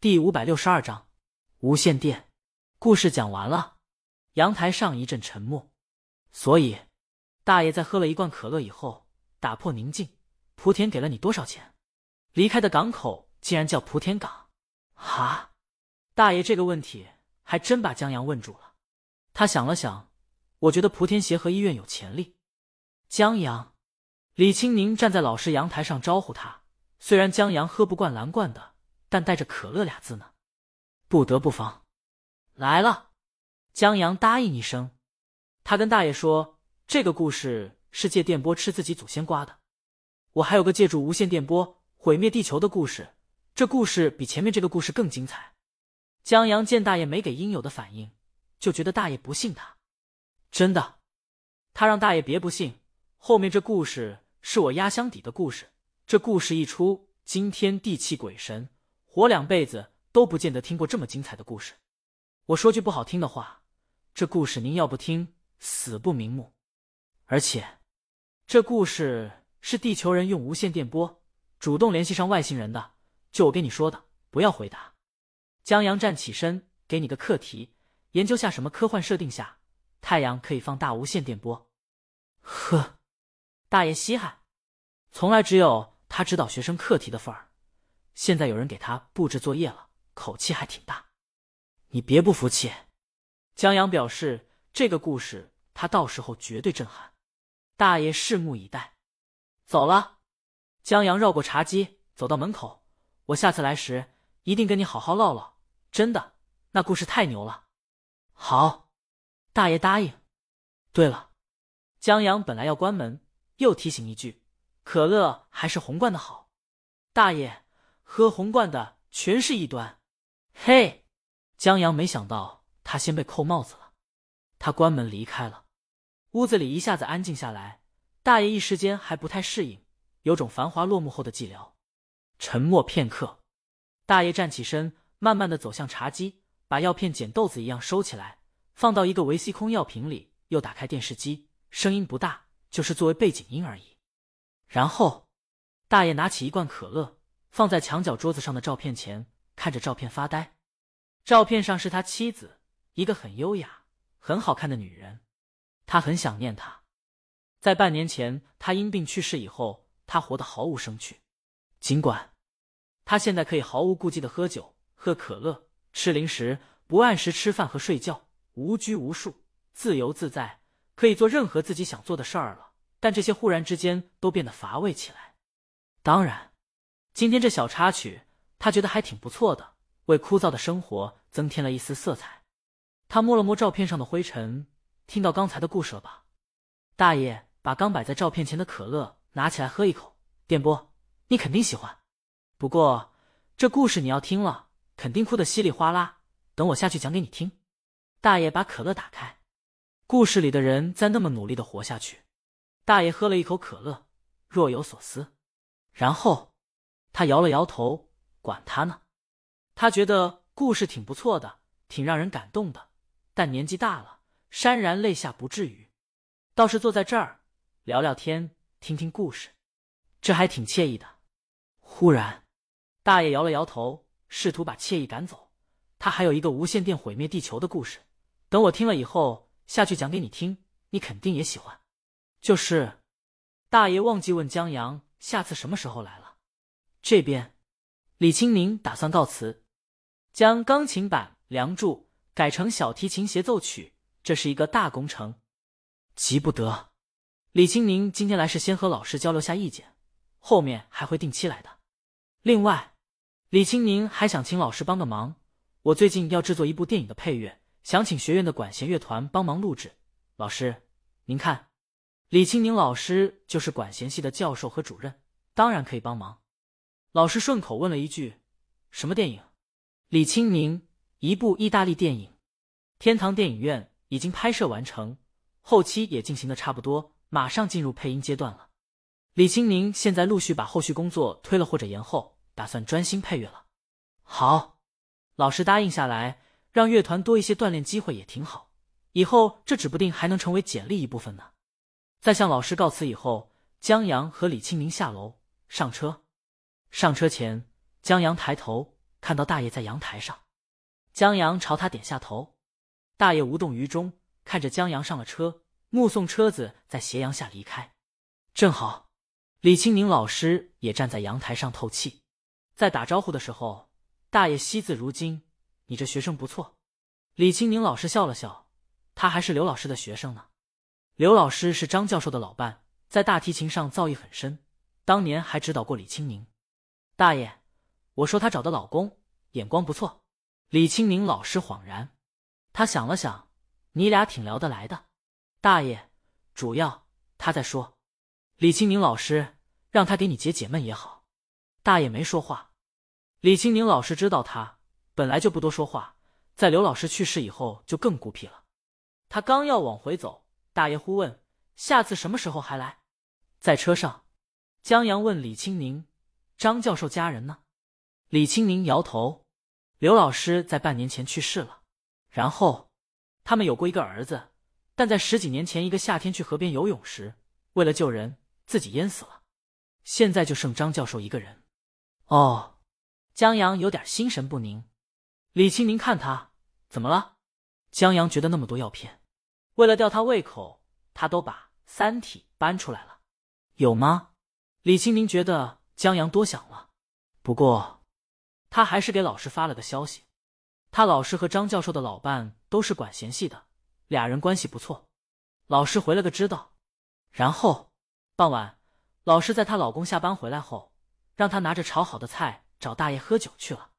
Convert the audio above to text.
第五百六十二章无线电。故事讲完了，阳台上一阵沉默。所以，大爷在喝了一罐可乐以后，打破宁静。莆田给了你多少钱？离开的港口竟然叫莆田港？哈！大爷这个问题还真把江阳问住了。他想了想，我觉得莆田协和医院有潜力。江阳，李青宁站在老师阳台上招呼他。虽然江阳喝不惯蓝罐的。但带着可乐俩字呢，不得不防。来了，江阳答应一声。他跟大爷说：“这个故事是借电波吃自己祖先瓜的。我还有个借助无线电波毁灭地球的故事，这故事比前面这个故事更精彩。”江阳见大爷没给应有的反应，就觉得大爷不信他。真的，他让大爷别不信。后面这故事是我压箱底的故事，这故事一出，惊天地泣鬼神。我两辈子都不见得听过这么精彩的故事。我说句不好听的话，这故事您要不听，死不瞑目。而且，这故事是地球人用无线电波主动联系上外星人的。就我跟你说的，不要回答。江阳站起身，给你个课题，研究下什么科幻设定下太阳可以放大无线电波。呵，大爷稀罕，从来只有他指导学生课题的份儿。现在有人给他布置作业了，口气还挺大。你别不服气。江阳表示，这个故事他到时候绝对震撼。大爷拭目以待。走了。江阳绕过茶几，走到门口。我下次来时一定跟你好好唠唠。真的，那故事太牛了。好，大爷答应。对了，江阳本来要关门，又提醒一句：可乐还是红罐的好。大爷。喝红罐的全是异端，嘿！江阳没想到他先被扣帽子了，他关门离开了。屋子里一下子安静下来，大爷一时间还不太适应，有种繁华落幕后的寂寥。沉默片刻，大爷站起身，慢慢的走向茶几，把药片捡豆子一样收起来，放到一个维 C 空药瓶里，又打开电视机，声音不大，就是作为背景音而已。然后，大爷拿起一罐可乐。放在墙角桌子上的照片前，看着照片发呆。照片上是他妻子，一个很优雅、很好看的女人。他很想念她。在半年前他因病去世以后，他活得毫无生趣。尽管他现在可以毫无顾忌的喝酒、喝可乐、吃零食，不按时吃饭和睡觉，无拘无束、自由自在，可以做任何自己想做的事儿了。但这些忽然之间都变得乏味起来。当然。今天这小插曲，他觉得还挺不错的，为枯燥的生活增添了一丝色彩。他摸了摸照片上的灰尘，听到刚才的故事了吧？大爷把刚摆在照片前的可乐拿起来喝一口。电波，你肯定喜欢。不过这故事你要听了，肯定哭得稀里哗啦。等我下去讲给你听。大爷把可乐打开，故事里的人在那么努力的活下去。大爷喝了一口可乐，若有所思，然后。他摇了摇头，管他呢。他觉得故事挺不错的，挺让人感动的。但年纪大了，潸然泪下不至于，倒是坐在这儿聊聊天，听听故事，这还挺惬意的。忽然，大爷摇了摇头，试图把惬意赶走。他还有一个无线电毁灭地球的故事，等我听了以后下去讲给你听，你肯定也喜欢。就是，大爷忘记问江阳下次什么时候来了。这边，李青宁打算告辞，将钢琴版《梁祝》改成小提琴协奏曲，这是一个大工程，急不得。李青宁今天来是先和老师交流下意见，后面还会定期来的。另外，李青宁还想请老师帮个忙，我最近要制作一部电影的配乐，想请学院的管弦乐团帮忙录制。老师，您看，李青宁老师就是管弦系的教授和主任，当然可以帮忙。老师顺口问了一句：“什么电影？”李青宁：“一部意大利电影，天堂电影院已经拍摄完成，后期也进行的差不多，马上进入配音阶段了。李青宁现在陆续把后续工作推了或者延后，打算专心配乐了。”好，老师答应下来，让乐团多一些锻炼机会也挺好，以后这指不定还能成为简历一部分呢。在向老师告辞以后，江阳和李青宁下楼上车。上车前，江阳抬头看到大爷在阳台上，江阳朝他点下头。大爷无动于衷，看着江阳上了车，目送车子在斜阳下离开。正好，李清宁老师也站在阳台上透气。在打招呼的时候，大爷惜字如金：“你这学生不错。”李清宁老师笑了笑：“他还是刘老师的学生呢。刘老师是张教授的老伴，在大提琴上造诣很深，当年还指导过李清宁。”大爷，我说她找的老公眼光不错。李清宁老师恍然。他想了想，你俩挺聊得来的，大爷。主要他在说，李清宁老师让他给你解解闷也好。大爷没说话。李清宁老师知道他本来就不多说话，在刘老师去世以后就更孤僻了。他刚要往回走，大爷忽问：“下次什么时候还来？”在车上，江阳问李清宁：“张教授家人呢？”李清宁摇头：“刘老师在半年前去世了。”然后，他们有过一个儿子，但在十几年前一个夏天去河边游泳时，为了救人，自己淹死了。现在就剩张教授一个人。哦，江阳有点心神不宁。李清明看他怎么了？江阳觉得那么多药片，为了吊他胃口，他都把《三体》搬出来了。有吗？李清明觉得江阳多想了，不过他还是给老师发了个消息。他老师和张教授的老伴都是管弦系的，俩人关系不错。老师回了个知道，然后傍晚，老师在她老公下班回来后，让他拿着炒好的菜找大爷喝酒去了。